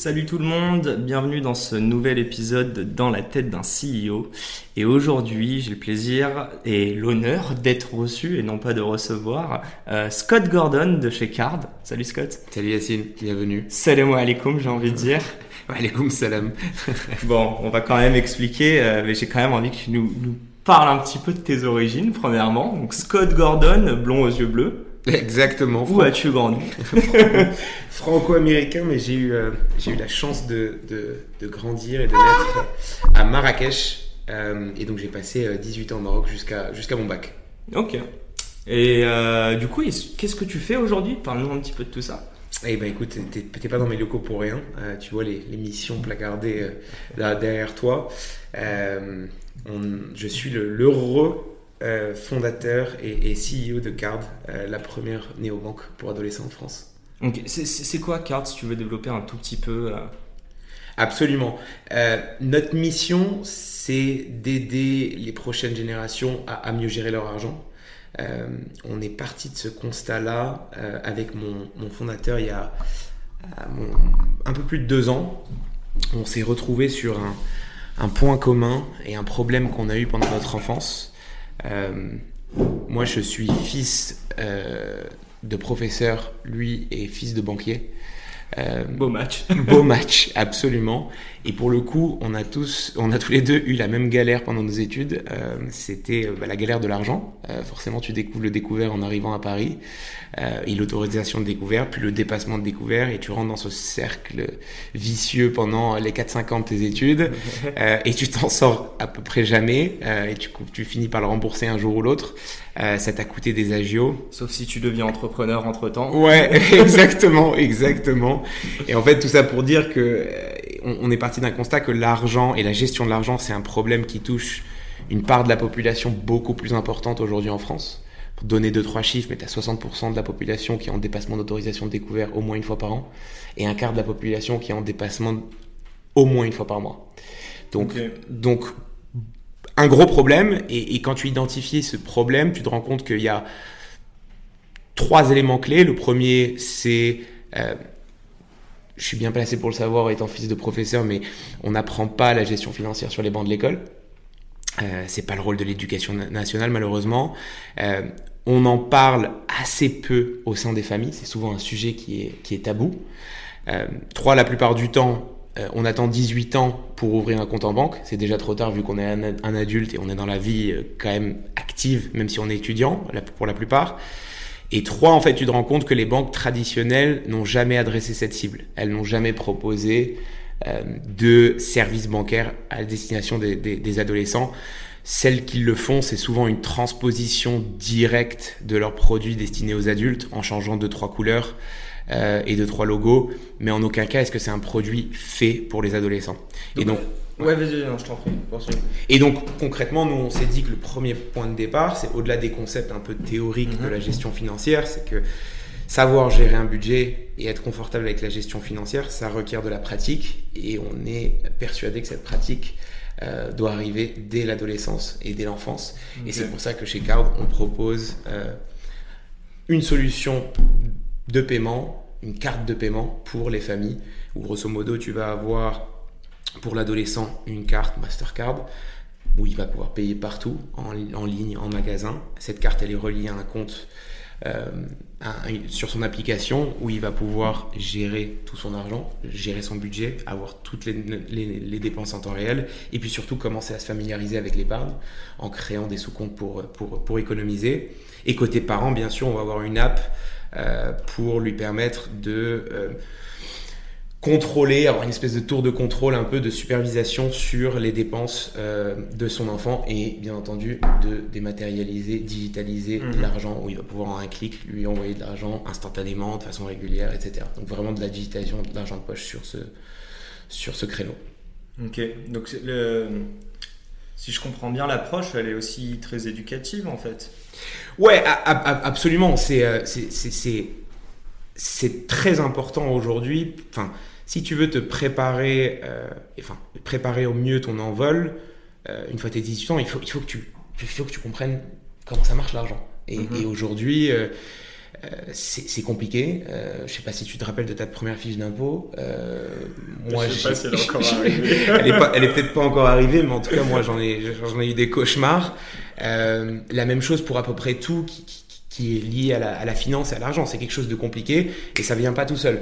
Salut tout le monde, bienvenue dans ce nouvel épisode dans la tête d'un CEO. Et aujourd'hui, j'ai le plaisir et l'honneur d'être reçu et non pas de recevoir euh, Scott Gordon de chez Card. Salut Scott. Salut Yacine, bienvenue. Salam alaikum, j'ai envie de dire. alaikum salam. bon, on va quand même expliquer, euh, mais j'ai quand même envie que tu nous, nous parles un petit peu de tes origines, premièrement. Donc Scott Gordon, blond aux yeux bleus. Exactement. Où as-tu grandi Franco-américain, mais j'ai eu, euh, j'ai eu la chance de, de, de, grandir et de naître à Marrakech. Euh, et donc j'ai passé 18 euh, ans au Maroc jusqu'à jusqu'à mon bac. Ok. Et euh, du coup, qu'est-ce que tu fais aujourd'hui? Parle-nous un petit peu de tout ça. Eh ben écoute, t'es pas dans mes locaux pour rien. Euh, tu vois les, les missions placardées là derrière toi. On, je suis l'heureux euh, fondateur et, CEO de Card, euh, la première néobanque pour adolescents en France. Ok, c'est quoi Card si tu veux développer un tout petit peu euh? Absolument. notre mission, c'est d'aider les prochaines générations à, mieux gérer leur argent. on est parti de ce constat-là avec mon, fondateur il y a un peu plus de deux ans. On s'est retrouvé sur un, un point commun et un problème qu'on a eu pendant notre enfance moi, je suis fils euh, de professeur, lui est fils de banquier. Euh, beau match. beau match, absolument. Et pour le coup, on a tous, on a tous les deux eu la même galère pendant nos études. Euh, C'était bah, la galère de l'argent. Euh, forcément, tu découvres le découvert en arrivant à Paris, euh, et l'autorisation de découvert, puis le dépassement de découvert, et tu rentres dans ce cercle vicieux pendant les 4-5 ans de tes études, euh, et tu t'en sors à peu près jamais, et tu, tu finis par le rembourser un jour ou l'autre. ça t'a coûté des agios. Sauf si tu deviens entrepreneur entre temps. Ouais, exactement, exactement. Et en fait, tout ça pour dire que on, est parti d'un constat que l'argent et la gestion de l'argent, c'est un problème qui touche une part de la population beaucoup plus importante aujourd'hui en France. Pour donner deux, trois chiffres, mais tu as 60% de la population qui est en dépassement d'autorisation de découvert au moins une fois par an, et un quart de la population qui est en dépassement au moins une fois par mois. Donc, donc un gros problème, et, quand tu identifies ce problème, tu te rends compte qu'il y a trois éléments clés. Le premier, c'est euh, je suis bien placé pour le savoir étant fils de professeur, mais on n'apprend pas la gestion financière sur les bancs de l'école. Euh, c'est pas le rôle de l'éducation nationale malheureusement. Euh, on en parle assez peu au sein des familles. C'est souvent un sujet qui est, qui est tabou. Euh, trois, la plupart du temps, euh, on attend 18 ans pour ouvrir un compte en banque. C'est déjà trop tard vu qu'on est un, un, adulte et on est dans la vie euh, quand même active, même si on est étudiant pour la plupart. Et trois, en fait, tu te rends compte que les banques traditionnelles n'ont jamais adressé cette cible. Elles n'ont jamais proposé euh, de services bancaires à destination des, des, des, adolescents. Celles qui le font, c'est souvent une transposition directe de leurs produits destinés aux adultes en changeant deux trois couleurs euh, et deux trois logos, mais en aucun cas est-ce que c'est un produit fait pour les adolescents? et donc Ouais, vas-y, je t'en prie. Et donc, concrètement, nous, on s'est dit que le premier point de départ, c'est au-delà des concepts un peu théoriques de mhm. la gestion financière, c'est que savoir gérer un budget et être confortable avec la gestion financière, ça requiert de la pratique et on est persuadé que cette pratique euh, doit arriver dès l'adolescence et dès l'enfance. Et c'est pour ça que chez Card, on propose euh, une solution de paiement, une carte de paiement pour les familles, où grosso modo, tu vas avoir pour l'adolescent une carte Mastercard où il va pouvoir payer partout, en, ligne, en magasin. Cette carte, elle est reliée à un compte euh, sur son application où il va pouvoir gérer tout son argent, gérer son budget, avoir toutes les, dépenses en temps réel et puis surtout commencer à se familiariser avec l'épargne en créant des sous-comptes pour, pour, pour, économiser. Et côté parent, bien sûr, on va avoir une app euh, pour lui permettre de... Euh, contrôler, avoir une espèce de tour de contrôle, un peu de supervision sur les dépenses euh, de son enfant et bien entendu de dématérialiser, digitaliser Mhm. l'argent où il va pouvoir en un clic lui envoyer de l'argent instantanément, de façon régulière, etc. Donc vraiment de la digitalisation de l'argent de poche sur ce, sur ce créneau. Ok, donc le... si je comprends bien l'approche, elle est aussi très éducative en fait. Ouais, absolument. C'est euh, c'est très important aujourd'hui. Enfin, si tu veux te préparer, euh, enfin, préparer au mieux ton envol, euh, une fois tes 18 ans, il faut, il faut, que tu, il faut que tu comprennes comment ça marche l'argent. Et, Mhm. et aujourd'hui, euh, c'est compliqué. Euh, je sais pas si tu te rappelles de ta première fiche d'impôt. Euh, moi, Je sais pas si elle est encore arrivée. elle est est peut-être pas encore arrivée, mais en tout cas, moi, j'en ai, j'en ai eu des cauchemars. Euh, la même chose pour à peu près tout qui, qui, qui est lié à la, à la finance et à l'argent. C'est quelque chose de compliqué et ça vient pas tout seul.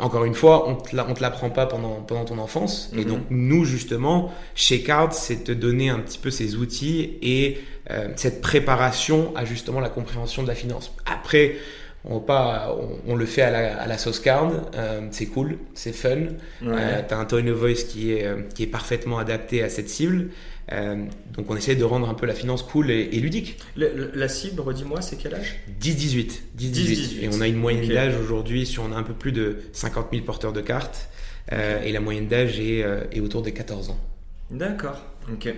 Encore une fois, on on te l'apprend pas pendant, pendant ton enfance. Et Mhm. donc, nous, justement, chez Card, c'est te donner un petit peu ces outils et euh, cette préparation à justement la compréhension de la finance. Après, on, pas, on, on le fait à la, à la sauce card, euh, c'est cool, c'est fun. Ouais. Euh, t'as un tone of voice qui est, euh, qui est parfaitement adapté à cette cible. Euh, donc on essaie de rendre un peu la finance cool et, et ludique. Le- le- la cible, redis-moi, c'est quel âge? 10-18. 10-18. 10-18. Et on a une moyenne d'âge aujourd'hui sur on a un peu plus de 50 000 porteurs de cartes. Et la moyenne d'âge est, est autour des 14 ans. D'accord, ok.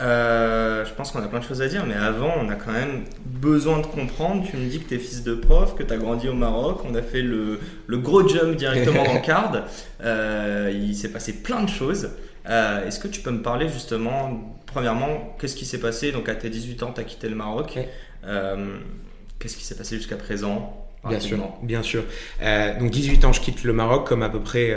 Euh, je pense qu'on a plein de choses à dire, mais avant, on a quand même besoin de comprendre. Tu me dis que tu es fils de prof, que tu as grandi au Maroc, on a fait le, le gros jump directement dans Card. Euh, il s'est passé plein de choses. Euh, Est-ce que tu peux me parler justement, premièrement, qu'est-ce qui s'est passé? Donc à tes 18 ans, tu as quitté le Maroc. Qu'est-ce qui s'est passé jusqu'à présent? Bien sûr, bien sûr. Donc 18 ans, je quitte le Maroc, comme à peu près,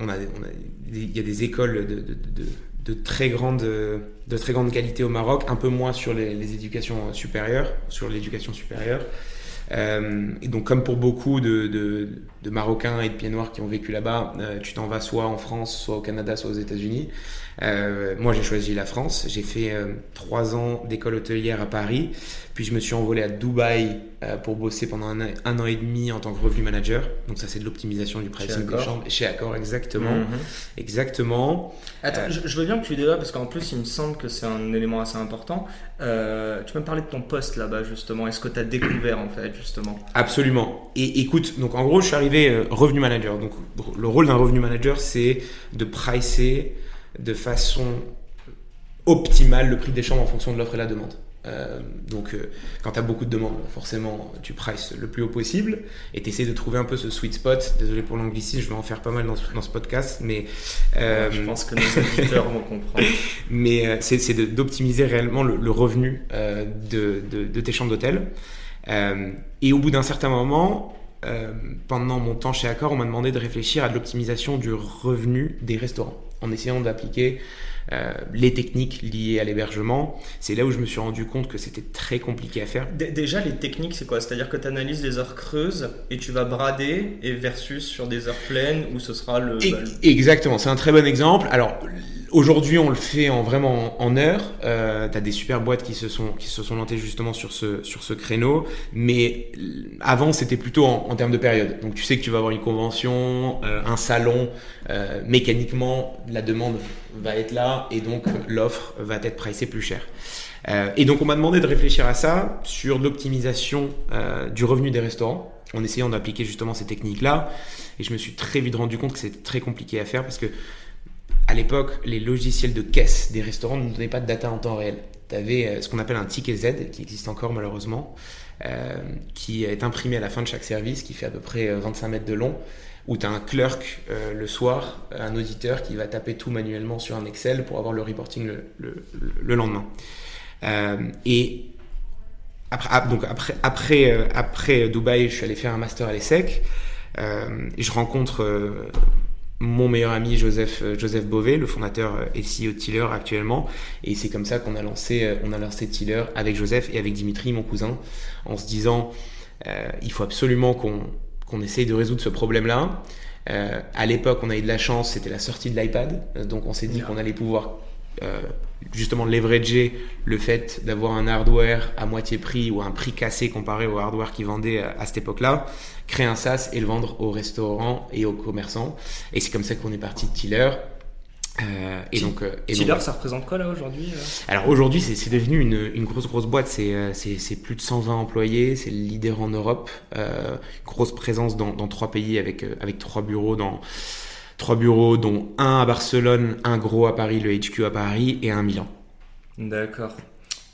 on a, on a, il y a des écoles de, de, de, de très grande, de très grande qualité au Maroc, un peu moins sur les, les éducations supérieures, sur l'éducation supérieure. Euh, et donc, comme pour beaucoup de, de, Marocains et de pieds noirs qui ont vécu là-bas, euh, tu t'en vas soit en France, soit au Canada, soit aux États-Unis. Euh, moi, j'ai choisi la France. J'ai fait euh, trois ans d'école hôtelière à Paris, puis je me suis envolé à Dubaï euh, pour bosser pendant un, an- un an et demi en tant que revenu manager. Donc ça, c'est de l'optimisation du pricing des chambres. Chez Accor, exactement, Mhm. exactement. Attends, je, je veux bien que tu développes parce qu'en plus, il me semble que c'est un élément assez important. Tu peux me parler de ton poste là-bas, justement Est-ce que tu as découvert, en fait, justement Absolument. Et écoute, donc en gros, je suis arrivé revenu manager. Donc le rôle d'un revenu manager, c'est de pricer de façon optimale le prix des chambres en fonction de l'offre et la demande. Euh, donc euh, quand tu as beaucoup de demandes, forcément, tu prices le plus haut possible et tu essaies de trouver un peu ce sweet spot. Désolé pour l'anglicisme, je vais en faire pas mal dans ce, dans ce podcast, mais euh, Je pense que nos auditeurs vont comprendre. mais c'est d'optimiser réellement le, le revenu de, de, de tes chambres d'hôtel. Et au bout d'un certain moment, euh, pendant mon temps chez Accor, on m'a demandé de réfléchir à de l'optimisation du revenu des restaurants, en essayant d'appliquer euh, les techniques liées à l'hébergement. C'est là où je me suis rendu compte que c'était très compliqué à faire. Dé- Déjà, les techniques, c'est quoi? C'est-à-dire que tu analyses les heures creuses et tu vas brader et versus sur des heures pleines où ce sera le. Et- bah, le- Exactement, c'est un très bon exemple. Alors aujourd'hui, on le fait en vraiment en heures. Euh, T'as des super boîtes qui se sont qui se sont lancées justement sur ce sur ce créneau, mais avant c'était plutôt en, en termes de période. Donc tu sais que tu vas avoir une convention, euh, un salon, euh, mécaniquement la demande va être là et donc l'offre va être pricée plus cher. Euh, et donc on m'a demandé de réfléchir à ça sur l'optimisation euh, du revenu des restaurants en essayant d'appliquer justement ces techniques-là. Et je me suis très vite rendu compte que c'était très compliqué à faire parce que à l'époque, les logiciels de caisse des restaurants ne donnaient pas de data en temps réel. Tu avais ce qu'on appelle un ticket Z, qui existe encore malheureusement, euh, qui est imprimé à la fin de chaque service, qui fait à peu près euh, 25 mètres de long, où tu as un clerk euh, le soir, un auditeur qui va taper tout manuellement sur un Excel pour avoir le reporting le, le, le lendemain. Euh, et après, après, euh, Dubaï, je suis allé faire un master à l'ESSEC. Euh, je rencontre euh, mon meilleur ami Joseph, euh, Joseph Beauvais, le fondateur euh, et CEO de Tiller actuellement. Et c'est comme ça qu'on a lancé, euh, on a lancé Tiller avec Joseph et avec Dimitri, mon cousin, en se disant euh, il faut absolument qu'on qu'on essaye de résoudre ce problème-là. Euh, à l'époque, on a eu de la chance, c'était la sortie de l'iPad, donc on s'est dit Yeah. qu'on allait pouvoir euh, justement leverager le fait d'avoir un hardware à moitié prix ou un prix cassé comparé au hardware qu'ils vendaient à, à cette époque-là, créer un SaaS et le vendre aux restaurants et aux commerçants. Et c'est comme ça qu'on est parti de Tiller. Euh, et donc, euh, et Tiller, ça représente quoi là aujourd'hui euh Alors aujourd'hui, c'est devenu une, une, grosse grosse boîte. C'est plus de 120 employés. C'est le leader en Europe. grosse présence dans, dans, trois pays avec avec trois bureaux dans trois bureaux, dont un à Barcelone, un gros à Paris, le HQ à Paris, et un à Milan. D'accord.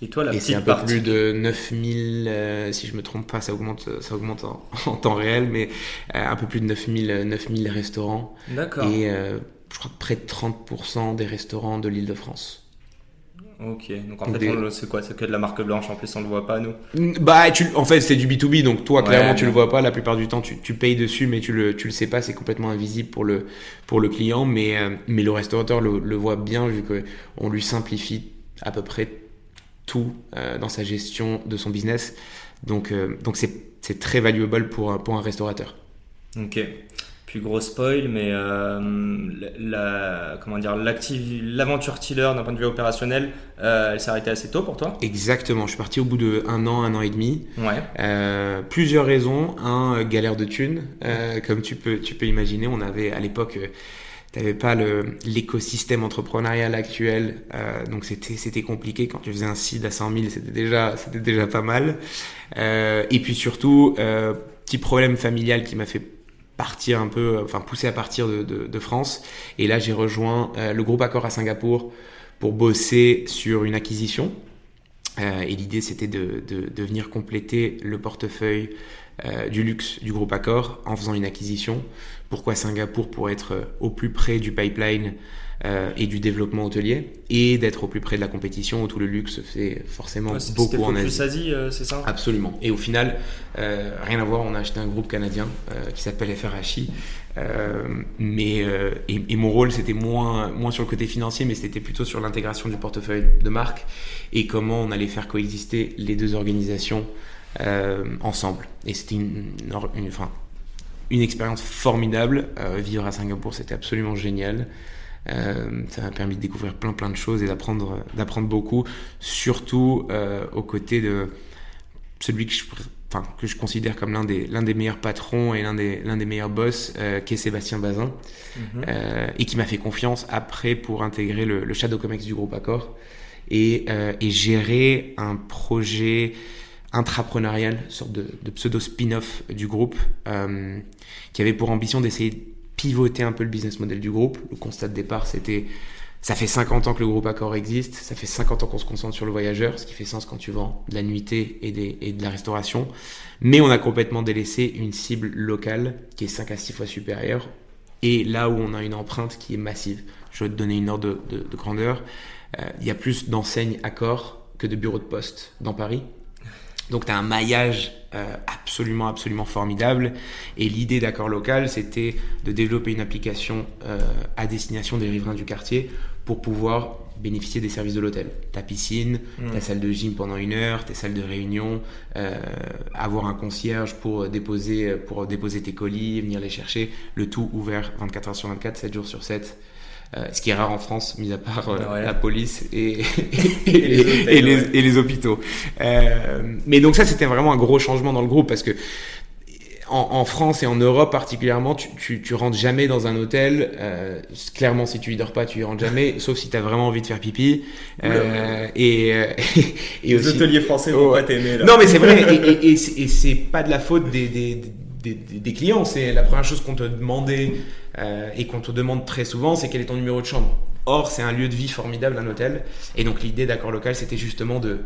Et toi, la et c'est un peu plus de 9000, euh, si je me trompe pas, ça augmente, ça augmente en, temps réel, mais euh, un peu plus de 9000, 9000 restaurants. D'accord. Et euh, je crois que près de 30% des restaurants de l'île de France. Ok, donc en fait, c'est quoi C'est que de la marque blanche, en plus on le voit pas, nous Bah, tu, en fait, c'est du B2B, donc toi, clairement, tu le vois pas. La plupart du temps, tu, tu payes dessus, mais tu le, tu le sais pas, c'est complètement invisible pour le, pour le client. Mais, euh, mais le restaurateur le, le voit bien, vu qu'on lui simplifie à peu près tout euh, dans sa gestion de son business. Donc, euh, donc c'est très valuable pour, pour un restaurateur. Ok gros spoil, mais euh, la, comment dire, l'aventure Tiller d'un point de vue opérationnel, euh, elle s'est arrêtée assez tôt pour toi? Exactement, je suis parti au bout de un an, un an et demi. Ouais. Euh, plusieurs raisons. Un, galère de thunes, comme tu peux, tu peux imaginer. On avait à l'époque t'avais pas l'écosystème entrepreneurial actuel, donc c'était c'était compliqué quand tu faisais un site à 100 000, c'était déjà c'était déjà pas mal. et puis surtout, petit problème familial qui m'a fait partir un peu, enfin pousser à partir de France. Et là, j'ai rejoint euh, le groupe Accor à Singapour pour bosser sur une acquisition. Euh, et l'idée, c'était de, de, venir compléter le portefeuille euh, du luxe du groupe Accor en faisant une acquisition. Pourquoi Singapour? Pour être au plus près du pipeline euh, et du développement hôtelier et d'être au plus près de la compétition où tout le luxe fait forcément beaucoup en Asie. Asie euh, c'est ça? Absolument. Et au final, euh, rien à voir, on a acheté un groupe canadien qui s'appelle FRHI. mais et, et, mon rôle c'était moins moins sur le côté financier, mais c'était plutôt sur l'intégration du portefeuille de marque et comment on allait faire coexister les deux organisations ensemble. Et c'était une, une, enfin, une expérience formidable. vivre à Singapour, c'était absolument génial. Euh, ça m'a permis de découvrir plein plein de choses et d'apprendre d'apprendre beaucoup, surtout euh, aux côtés de celui que je, enfin, que je considère comme l'un des l'un des meilleurs patrons et l'un des l'un des meilleurs boss, euh, qui est Sébastien Bazin, mhm. euh, et qui m'a fait confiance après pour intégrer le, le Shadow Comex du groupe Accor et, euh, et gérer un projet intrapreneurial, sorte de, de pseudo spin-off du groupe, qui avait pour ambition d'essayer pivoter un peu le business model du groupe. Le constat de départ, c'était ça fait 50 ans que le groupe Accor existe, ça fait 50 ans qu'on se concentre sur le voyageur, ce qui fait sens quand tu vends de la nuitée et, de la restauration. Mais on a complètement délaissé une cible locale qui est 5 à 6 fois supérieure. Et là où on a une empreinte qui est massive. Je vais te donner une ordre de, de, grandeur. Euh, il y a plus d'enseignes Accor que de bureaux de poste dans Paris. Donc tu as un maillage euh, absolument, absolument formidable. Et l'idée d'accord local, c'était de développer une application euh, à destination des riverains du quartier pour pouvoir bénéficier des services de l'hôtel. Ta piscine, mmh. ta salle de gym pendant une heure, tes salles de réunion, euh, avoir un concierge pour déposer, pour déposer tes colis, venir les chercher, le tout ouvert 24 heures sur 24, 7 jours sur 7. Euh, ce qui est rare en France, mis à part euh, la police et, et, les, hôpitaux. Euh, mais donc ça, c'était vraiment un gros changement dans le groupe parce que en, France et en Europe particulièrement, tu, tu, tu rentres jamais dans un hôtel. Clairement, si tu y dors pas, tu y rentres jamais, sauf si tu as vraiment envie de faire pipi. Et, et, Les hôteliers français vont pas t'aimer. Non, mais c'est vrai. et, et, c'est pas de la faute des, des, des, des clients. C'est la première chose qu'on te demandait euh, et qu'on te demande très souvent, c'est quel est ton numéro de chambre. Or, c'est un lieu de vie formidable, un hôtel. Et donc, l'idée d'accord local, c'était justement de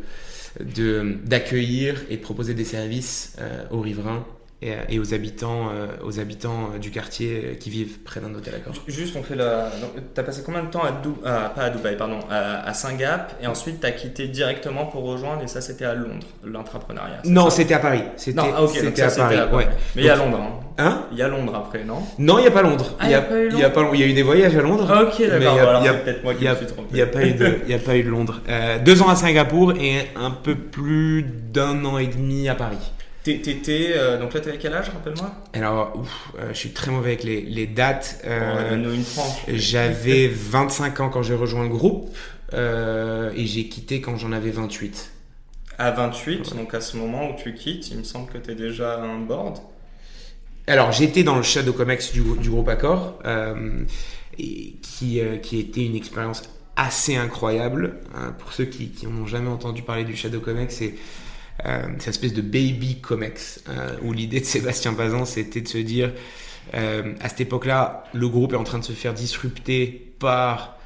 d'accueillir et de proposer des services euh, aux riverains euh, et, aux habitants, euh, aux habitants euh, du quartier qui vivent près d'un hôtel d'accord. Juste, on fait la. T'as passé combien de temps à Dubaï, pas à Dubaï, pardon, à, Singapour, et ensuite t'as quitté directement pour rejoindre, et ça c'était à Londres, l'entrepreneuriat. Non, c'était à Paris. C'était ah, c'était à Paris. Ouais. Mais il y a Londres. Hein. hein? Il y a Londres après, non? Non, il n'y a pas Londres. Ah, il y a, pas eu Il y a pas Il y a eu des voyages à Londres. Ok, d'accord. Il y a, peut-être moi qui me suis trompé. Il n'y a pas eu de, il y a pas eu de Londres. Euh, deux ans à Singapour et un peu plus d'un an et demi à Paris. T'étais, euh, donc là, t'avais quel âge, rappelle-moi? Alors, euh, je suis très mauvais avec les, les dates. Euh, J'avais 25 ans quand j'ai rejoint le groupe. et j'ai quitté quand j'en avais 28. À 28, donc à ce moment où tu quittes, il me semble que tu es déjà un board. Alors j'étais dans le Shadow Comex du, du groupe Accor, et qui, qui était une expérience assez incroyable. Hein, pour ceux qui, n'ont jamais entendu parler du Shadow Comex, c'est euh, cette espèce de baby comex euh, où l'idée de Sébastien Bazin c'était de se dire euh, à cette époque-là, le groupe est en train de se faire disrupter par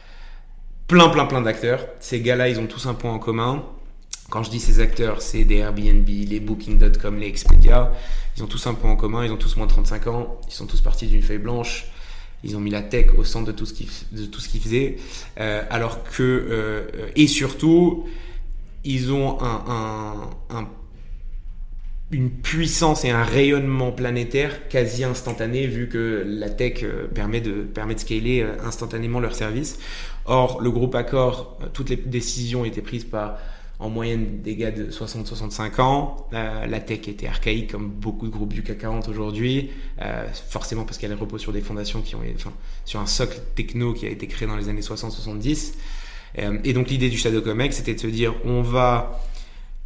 plein plein plein d'acteurs. Ces gars-là, ils ont tous un point en commun. Quand je dis ces acteurs, c'est des Airbnb, les Booking.com, les Expedia. Ils ont tous un point en commun, ils ont tous moins de 35 ans, ils sont tous partis d'une feuille blanche. Ils ont mis la tech au centre de tout ce qu'ils de tout ce qu'ils faisaient, euh, alors que euh, et surtout ils ont un, un, un, une puissance et un rayonnement planétaire quasi instantané vu que la tech euh, permet de permet de scaler euh, instantanément leurs services. Or le groupe Accor, toutes les décisions étaient prises par en moyenne des gars de 60-65 ans. Euh, la tech était archaïque comme beaucoup de groupes du CAC 40 aujourd'hui, euh, forcément parce qu'elle repose sur des fondations qui ont, enfin, sur un socle techno qui a été créé dans les années 60-70. Euh, et donc l'idée du Shadow Comex, c'était de se dire, on va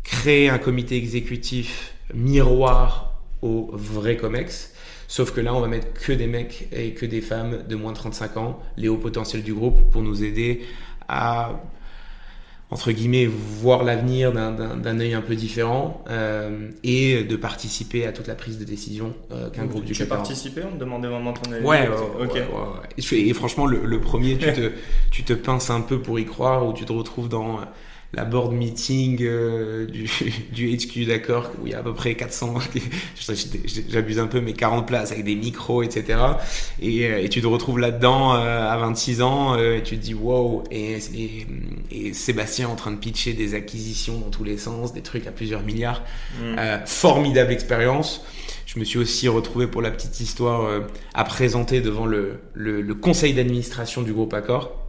créer un comité exécutif miroir au vrai Comex. Sauf que là, on va mettre que des mecs et que des femmes de moins de 35 ans, les hauts potentiels du groupe, pour nous aider à entre guillemets, voir l'avenir d'un œil un peu différent euh, et de participer à toute la prise de décision euh, qu'un groupe du Tu participé On te demandait vraiment ton avis. Ouais, ouais, et, franchement, le, le premier, tu te, tu te pinces un peu pour y croire ou tu te retrouves dans la board meeting euh, du, du HQ d'accord où il y a à peu près 400 j'abuse un peu mais 40 places avec des micros etc et, euh, et tu te retrouves là-dedans euh, à 26 ans et tu te dis wow et, et, Sébastien en train de pitcher des acquisitions dans tous les sens des trucs à plusieurs milliards. Mm. formidable expérience. Je me suis aussi retrouvé pour la petite histoire à présenter devant le, le, le conseil d'administration du groupe Accor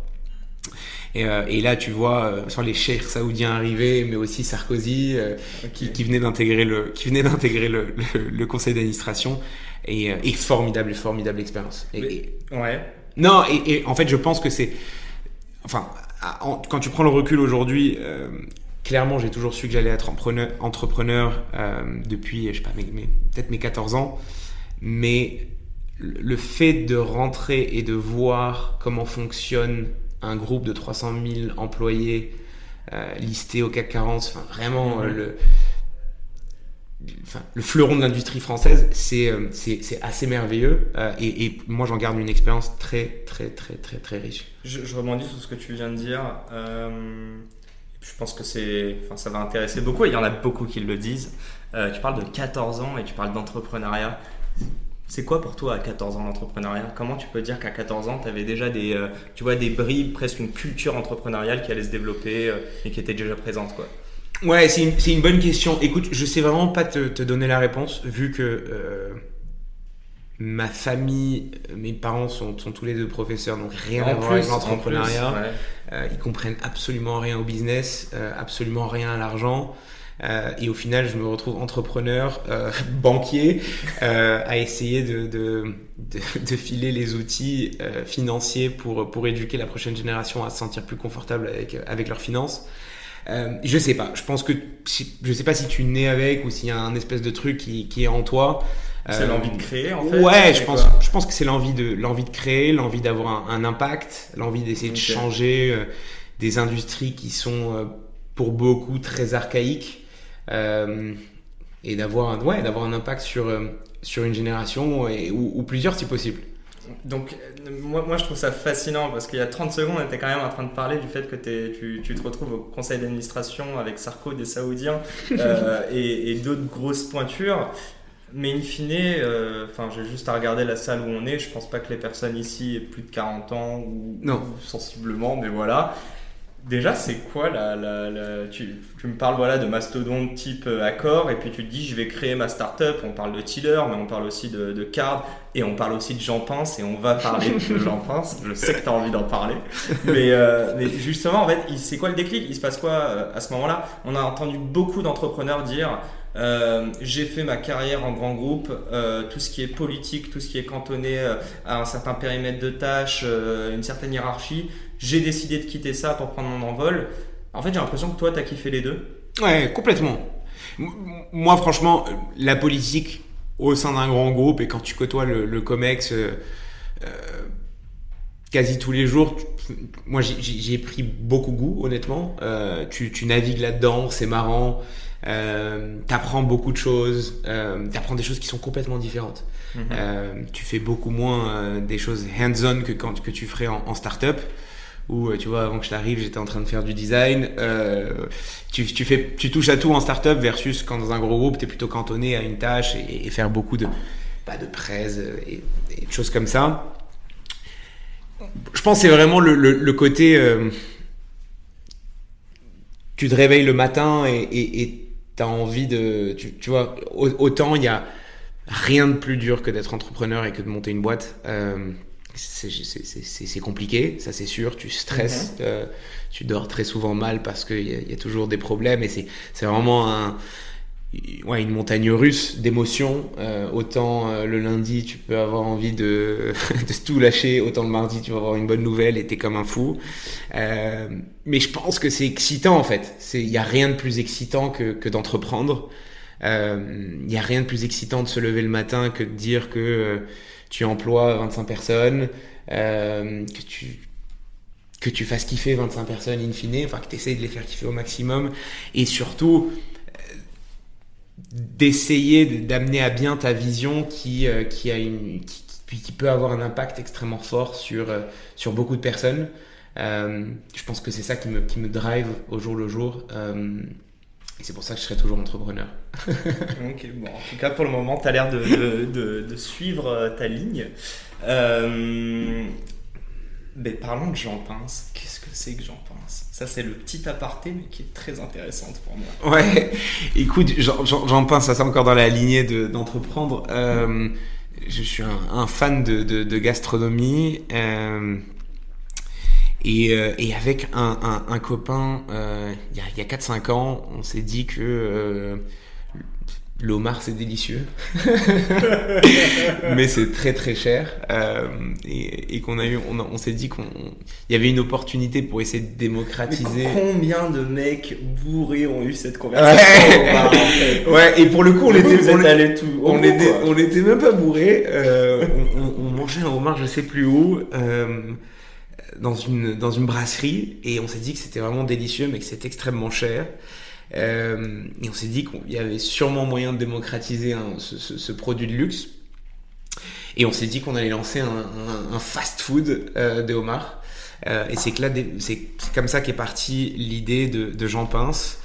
et, euh, et, là, tu vois, euh, sans les cheikhs saoudiens arriver, mais aussi Sarkozy, euh, qui, qui, venait d'intégrer le, qui venait d'intégrer le, le, conseil d'administration, et, et, formidable, formidable expérience. Et, ouais. Non, et, en fait, je pense que c'est, enfin, quand tu prends le recul aujourd'hui, clairement, j'ai toujours su que j'allais être entrepreneur, entrepreneur depuis, je sais pas, mes, peut-être mes 14 ans, mais le fait de rentrer et de voir comment fonctionne un groupe de 300 000 employés euh, listés au CAC 40, enfin vraiment euh, le, fleuron de l'industrie française, c'est euh, assez merveilleux et, et, moi j'en garde une expérience très très très très très riche. Je, je, rebondis sur ce que tu viens de dire. je pense que enfin, ça va intéresser beaucoup et il y en a beaucoup qui le disent. tu parles de 14 ans et tu parles d'entrepreneuriat. C'est quoi pour toi à 14 ans l'entrepreneuriat? Comment tu peux dire qu'à 14 ans, tu avais déjà des, euh, tu vois, des bribes, presque une culture entrepreneuriale qui allait se développer euh, et qui était déjà présente quoi? Ouais, c'est une, une, bonne question. Écoute, je sais vraiment pas te, te donner la réponse vu que euh, ma famille, mes parents sont, sont, tous les deux professeurs, donc rien à voir avec l'entrepreneuriat. ils comprennent absolument rien au business, absolument rien à l'argent. Euh, et au final, je me retrouve entrepreneur, euh, banquier, euh, à essayer de, de, de, de, filer les outils euh, financiers pour, pour éduquer la prochaine génération à se sentir plus confortable avec, avec leurs finances. Euh, je sais pas. Je pense que je sais pas si tu nais avec ou s'il y a un espèce de truc qui, qui est en toi. C'est l'envie de créer en fait. Ouais, je pense. Je pense que c'est l'envie de l'envie de créer, l'envie d'avoir un, un, impact, l'envie d'essayer de changer des industries qui sont pour beaucoup très archaïques. Euh, et d'avoir ouais, d'avoir un impact sur, euh, sur une génération et, ou, plusieurs si possible. Donc, moi, moi, je trouve ça fascinant parce qu'il y a 30 secondes, on était quand même en train de parler du fait que tu, tu, te retrouves au conseil d'administration avec Sarko des Saoudiens euh, et, et d'autres grosses pointures. Mais in fine, enfin, j'ai juste à regarder la salle où on est. Je pense pas que les personnes ici aient plus de 40 ans ou, non. ou sensiblement, mais voilà. Déjà, c'est quoi la, la, la tu, tu, me parles voilà de mastodonte type euh, accord et puis tu te dis je vais créer ma startup. On parle de Tiller, mais on parle aussi de, de Card et on parle aussi de Jean Pince et on va parler de Jean Pince. Je sais que tu as envie d'en parler, mais, euh, mais, justement en fait, c'est quoi le déclic? Il se passe quoi euh, à ce moment-là? On a entendu beaucoup d'entrepreneurs dire euh, j'ai fait ma carrière en grand groupe, euh, tout ce qui est politique, tout ce qui est cantonné euh, à un certain périmètre de tâches, une certaine hiérarchie, j'ai décidé de quitter ça pour prendre mon envol. En fait, j'ai l'impression que toi, tu as kiffé les deux. Ouais, complètement. Moi, franchement, la politique au sein d'un grand groupe et quand tu côtoies le, COMEX euh, euh, quasi tous les jours, moi j'y ai pris beaucoup goût, honnêtement. Euh, tu, tu, navigues là-dedans, c'est marrant. Euh, t'apprends beaucoup de choses, euh, t'apprends des choses qui sont complètement différentes. Mhm. Euh, tu fais beaucoup moins des choses hands-on que quand que tu ferais en, en start-up où tu vois avant que je t'arrive j'étais en train de faire du design tu, tu fais tu touches à tout en start-up versus quand dans un gros groupe tu es plutôt cantonné à une tâche et, faire beaucoup de bah, de presse et, et, de choses comme ça je pense c'est vraiment le, le, le côté tu te réveilles le matin et tu as envie de. Tu, tu vois, autant il y a rien de plus dur que d'être entrepreneur et que de monter une boîte. Euh, c'est compliqué, ça c'est sûr. Tu stresses, mhm. euh, tu dors très souvent mal parce qu'il y, y, a toujours des problèmes et c'est vraiment un, ouais, une montagne russe d'émotions. Euh, autant euh, le lundi, tu peux avoir envie de, de tout lâcher, autant le mardi, tu vas avoir une bonne nouvelle et t'es comme un fou. Euh, mais je pense que c'est excitant en fait. Il n'y a rien de plus excitant que, que d'entreprendre. Il euh, n'y a rien de plus excitant de se lever le matin que de dire que euh, tu emploies 25 personnes, que tu que tu fasses kiffer 25 personnes in fine, enfin que tu essayes de les faire kiffer au maximum, et surtout d'essayer d'amener à bien ta vision qui, euh, qui, a une, qui, peut avoir un impact extrêmement fort sur, euh, sur beaucoup de personnes. Euh, je pense que c'est ça qui me, qui me drive au jour le jour. Et c'est pour ça que je serai toujours entrepreneur. ok, bon, en tout cas, pour le moment, tu as l'air de, de, de, suivre ta ligne. mais parlons de Jean Pince. Qu'est-ce que c'est que Jean Pince? Ça, c'est le petit aparté, mais qui est très intéressante pour moi. Ouais, écoute, j'en pense, ça c'est encore dans la lignée d'entreprendre. euh, je suis un, fan de, de, de gastronomie. Euh, et, euh, et, avec un, un, un copain, euh, il y a, a 4-5 ans, on s'est dit que euh, L'homard, c'est délicieux, mais c'est très très cher. Euh, et, et qu'on a eu, on, on s'est dit qu'il y avait une opportunité pour essayer de démocratiser. combien de mecs bourrés ont eu cette conversation ouais. ouais, et pour le coup, on était, on, tout, on, était, on était même pas bourrés. Euh, on, on, mangeait un homard, je sais plus où. Euh, dans une dans une brasserie et on s'est dit que c'était vraiment délicieux mais que c'était extrêmement cher euh, et on s'est dit qu'il y avait sûrement moyen de démocratiser ce, ce, ce, produit de luxe. Et on s'est dit qu'on allait lancer un, un, un fast-food euh, de homard. Euh, et c'est que là, c'est comme ça qu'est partie l'idée de, de, Jean Pince,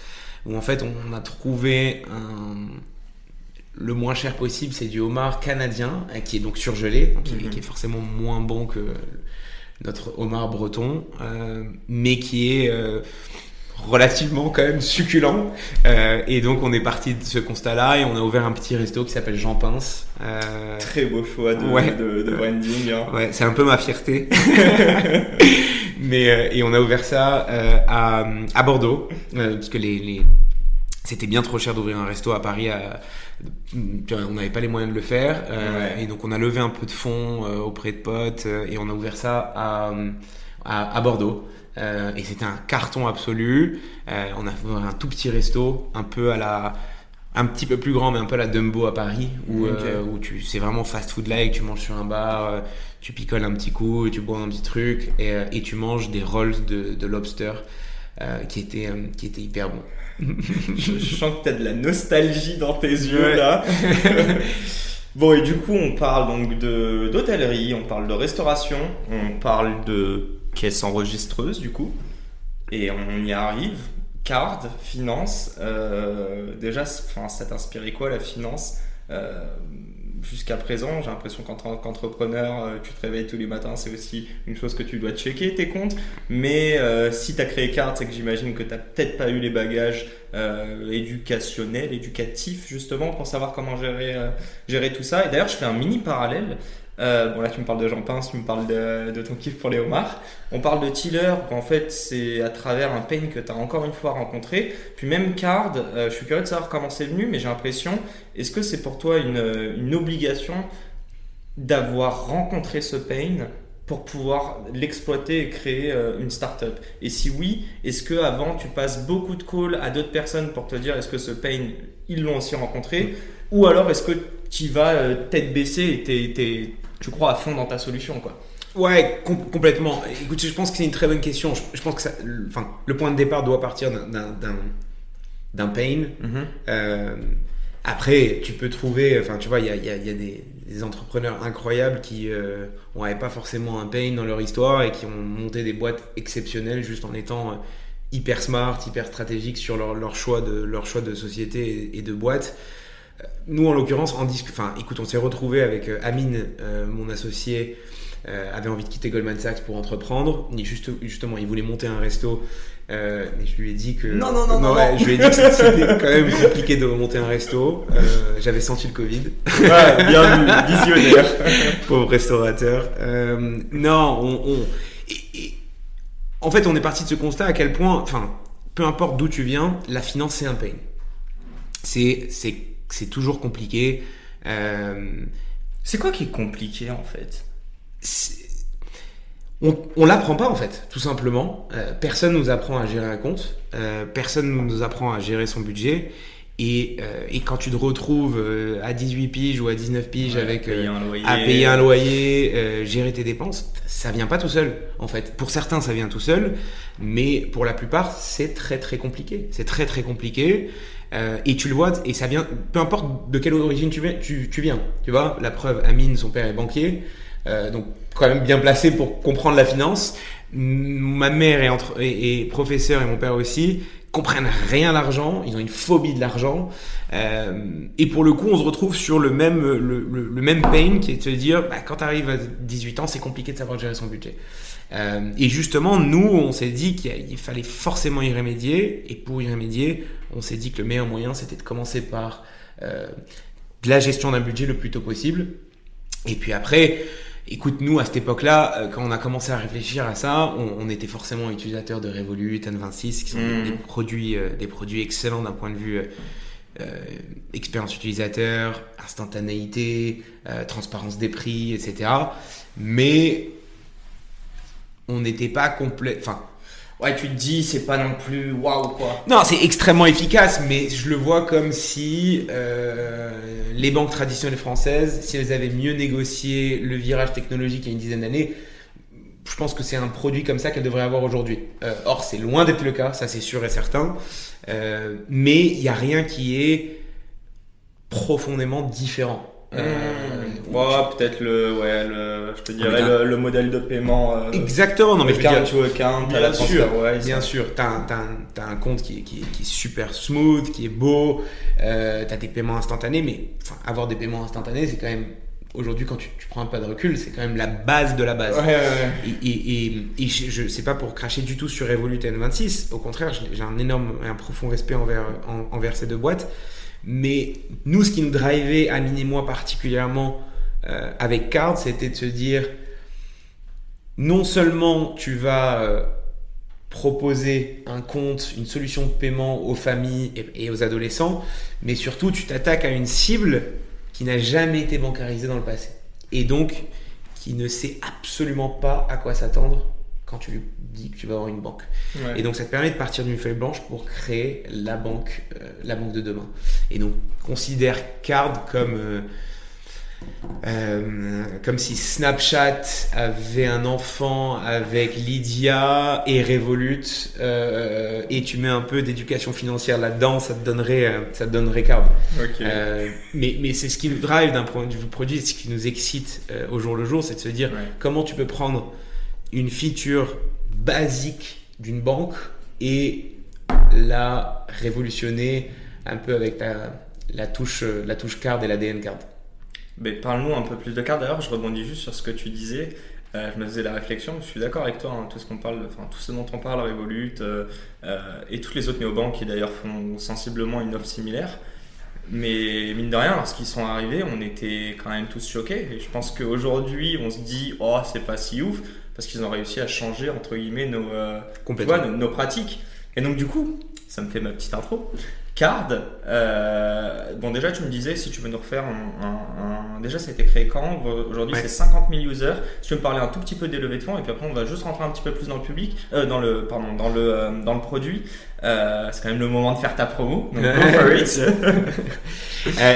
où en fait on a trouvé un, le moins cher possible, c'est du homard canadien, euh, qui est donc surgelé, qui, mm-hmm. qui, est forcément moins bon que notre homard breton, euh, mais qui est euh, relativement quand même succulent. Euh, et donc on est parti de ce constat-là et on a ouvert un petit resto qui s'appelle Jean Pince. Euh... Très beau choix de, ouais. de, de branding. Hein. Ouais, c'est un peu ma fierté. Mais euh, et on a ouvert ça à, à Bordeaux parce que les, les... c'était bien trop cher d'ouvrir un resto à Paris. À... On n'avait pas les moyens de le faire ouais. et donc on a levé un peu de fonds auprès de potes et on a ouvert ça à, à, à Bordeaux. Euh, et c'était un carton absolu. Euh, on a fait un tout petit resto, un peu à la, un petit peu plus grand, mais un peu à la Dumbo à Paris, où, okay. euh, où tu, c'est vraiment fast food like. Tu manges sur un bar, euh, tu picoles un petit coup, tu bois un petit truc, et, euh, et tu manges des rolls de, de lobster qui étaient, qui étaient hyper bons. Je, je sens que tu as de la nostalgie dans tes yeux ouais. là. bon, et du coup, on parle donc de d'hôtellerie, on parle de restauration, on parle de caisse enregistreuse du coup. Et on y arrive. Card, finance. Euh, déjà, ça t'inspirait quoi la finance? Euh, Jusqu'à présent, j'ai l'impression qu'en tant qu'entrepreneur, euh, tu te réveilles tous les matins, c'est aussi une chose que tu dois checker tes comptes. Mais euh, si tu as créé Card, c'est que j'imagine que tu peut-être pas eu les bagages euh, éducationnels, éducatifs justement, pour savoir comment gérer, gérer tout ça. Et d'ailleurs, je fais un mini parallèle euh, bon là tu me parles de Jean Pince, tu me parles de, ton kiff pour les homards. On parle de Tiller, en fait c'est à travers un pain que tu as encore une fois rencontré. Puis même Card, euh, je suis curieux de savoir comment c'est venu, mais j'ai l'impression, est-ce que c'est pour toi une, obligation d'avoir rencontré ce pain pour pouvoir l'exploiter et créer euh, une startup? Et si oui, est-ce que avant tu passes beaucoup de calls à d'autres personnes pour te dire est-ce que ce pain ils l'ont aussi rencontré? Ou alors est-ce que tu vas tête baissée et tu crois à fond dans ta solution quoi Ouais, complètement. Écoute, je pense que c'est une très bonne question. Je, pense que ça, enfin, le point de départ doit partir d'un pain. Mm-hmm. Euh, après, tu peux trouver, enfin, tu vois, il y a, y a, des, des, entrepreneurs incroyables qui n'avaient euh, pas forcément un pain dans leur histoire et qui ont monté des boîtes exceptionnelles juste en étant euh, hyper smart, hyper stratégique sur leur, leur, choix, de, leur choix de société et, de boîte. Euh, nous, en l'occurrence, en enfin, écoute, on s'est retrouvé avec Amine, mon associé, avait envie de quitter Goldman Sachs pour entreprendre. juste, justement, il voulait monter un resto euh, mais je lui ai dit que. Non, non, non, non. je lui ai dit que c'était quand même compliqué de monter un resto. Euh, j'avais senti le Covid. Ouais, bien visionnaire. Pauvre restaurateur. Euh, non, on. En fait, on est parti de ce constat à quel point, enfin, peu importe d'où tu viens, la finance c'est un pain. C'est, c'est, toujours compliqué. C'est quoi qui est compliqué en fait? On, on l'apprend pas en fait, tout simplement. Euh, personne nous apprend à gérer un compte, euh, personne nous apprend à gérer son budget. Et, euh, et quand tu te retrouves à 18 piges ou à 19 piges avec à payer un loyer, gérer tes dépenses, ça vient pas tout seul en fait. Pour certains, ça vient tout seul, mais pour la plupart, c'est très très compliqué. C'est très très compliqué. Et tu le vois, et ça vient, peu importe de quelle origine tu viens, tu, tu viens. Tu vois, la preuve, Amine, son père est banquier. Euh, donc quand même bien placé pour comprendre la finance. Ma mère est, entre, et, professeur et mon père aussi comprennent rien à l'argent, ils ont une phobie de l'argent. Euh, et pour le coup, on se retrouve sur le même, le, le, même pain qui est de se dire, bah, quand tu arrives à 18 ans, c'est compliqué de savoir gérer son budget. Euh, et justement, nous, on s'est dit qu'il fallait forcément y remédier. Et pour y remédier, on s'est dit que le meilleur moyen, c'était de commencer par euh, de la gestion d'un budget le plus tôt possible. Et puis après, Écoute, nous, à cette époque-là, euh, quand on a commencé à réfléchir à ça, on, était forcément utilisateurs de Revolut, N26, qui sont des, mm. produits, euh, des produits excellents d'un point de vue euh, expérience utilisateur, instantanéité, transparence des prix, etc. Mais on n'était pas complet. Enfin, ouais, tu te dis, c'est pas non plus waouh quoi. Non, c'est extrêmement efficace, mais je le vois comme si euh, les banques traditionnelles françaises, si elles avaient mieux négocié le virage technologique il y a une dizaine d'années, je pense que c'est un produit comme ça qu'elles devraient avoir aujourd'hui. Euh, or, c'est loin d'être le cas, ça c'est sûr et certain. Euh, mais il n'y a rien qui est profondément différent. Mmh. peut-être le, ouais, le, je te dirais le, modèle de paiement. Euh, Exactement, non mais je veux dire, to account, bien sûr, bien sûr, t'as, as, un compte qui est, qui, qui est, super smooth, qui est beau, euh, t'as des paiements instantanés, mais enfin, avoir des paiements instantanés, c'est quand même aujourd'hui quand tu, tu, prends un pas de recul, c'est quand même la base de la base. Ouais, ouais, et, et, et, je, sais pas pour cracher du tout sur Revolut N26, au contraire, j'ai un énorme, un profond respect envers, envers ces deux boîtes. Mais nous, ce qui nous drivait, Amine et moi particulièrement, euh, avec Card, c'était de se dire, non seulement tu vas euh, proposer un compte, une solution de paiement aux familles et, aux adolescents, mais surtout tu t'attaques à une cible qui n'a jamais été bancarisée dans le passé. Et donc, qui ne sait absolument pas à quoi s'attendre quand tu lui dis que tu vas avoir une banque. Et donc ça te permet de partir d'une feuille blanche pour créer la banque, euh, la banque de demain. Et donc considère Card comme euh, euh, comme si Snapchat avait un enfant avec Lydia et Revolut et tu mets un peu d'éducation financière là-dedans, ça te donnerait ça te donnerait Card. mais mais c'est ce qui nous drive d'un point de vue produit, ce qui nous excite au jour le jour, c'est de se dire comment tu peux prendre une feature basique d'une banque et la révolutionner un peu avec la, touche, la touche card et l'ADN card. Mais parle-nous un peu plus de card. D'ailleurs, je rebondis juste sur ce que tu disais. Euh, je me faisais la réflexion, je suis d'accord avec toi, hein, tout ce parle, enfin tout ce dont on parle, Revolut euh, euh, et toutes les autres néobanques qui d'ailleurs font sensiblement une offre similaire. Mais mine de rien, lorsqu'ils sont arrivés, on était quand même tous choqués. Et je pense qu'aujourd'hui, on se dit, oh, c'est pas si ouf parce qu'ils ont réussi à changer entre guillemets nos, euh, nos, pratiques. Et donc du coup, ça me fait ma petite intro. Card, euh, bon déjà tu me disais si tu veux nous refaire un, déjà ça a été créé quand? Aujourd'hui c'est 50 000 users. Si tu veux me parler un tout petit peu des levées de fonds et puis après on va juste rentrer un petit peu plus dans le public, euh, dans le pardon, dans le euh, dans le produit. c'est quand même le moment de faire ta promo. Donc go for it.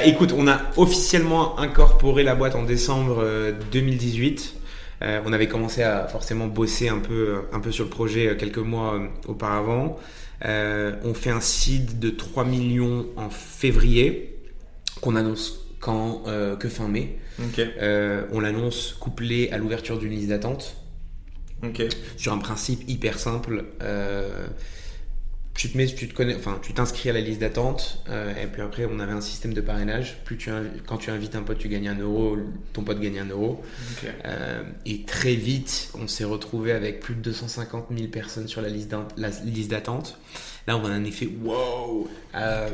écoute, on a officiellement incorporé la boîte en décembre 2018. On avait commencé à forcément bosser un peu un peu sur le projet quelques mois auparavant. Euh, on fait un seed de 3 millions en février, qu'on annonce quand, euh, que fin mai. Euh, on l'annonce couplé à l'ouverture d'une liste d'attente. Sur un principe hyper simple tu te mets, tu te connais, enfin, tu t'inscris à la liste d'attente, euh, et puis après, on avait un système de parrainage. Plus tu, quand tu invites un pote, tu gagnes un euro, ton pote gagne un euro. Euh, et très vite, on s'est retrouvé avec plus de 250 000 personnes sur la liste d'attente. Là, on a un effet wow. Euh,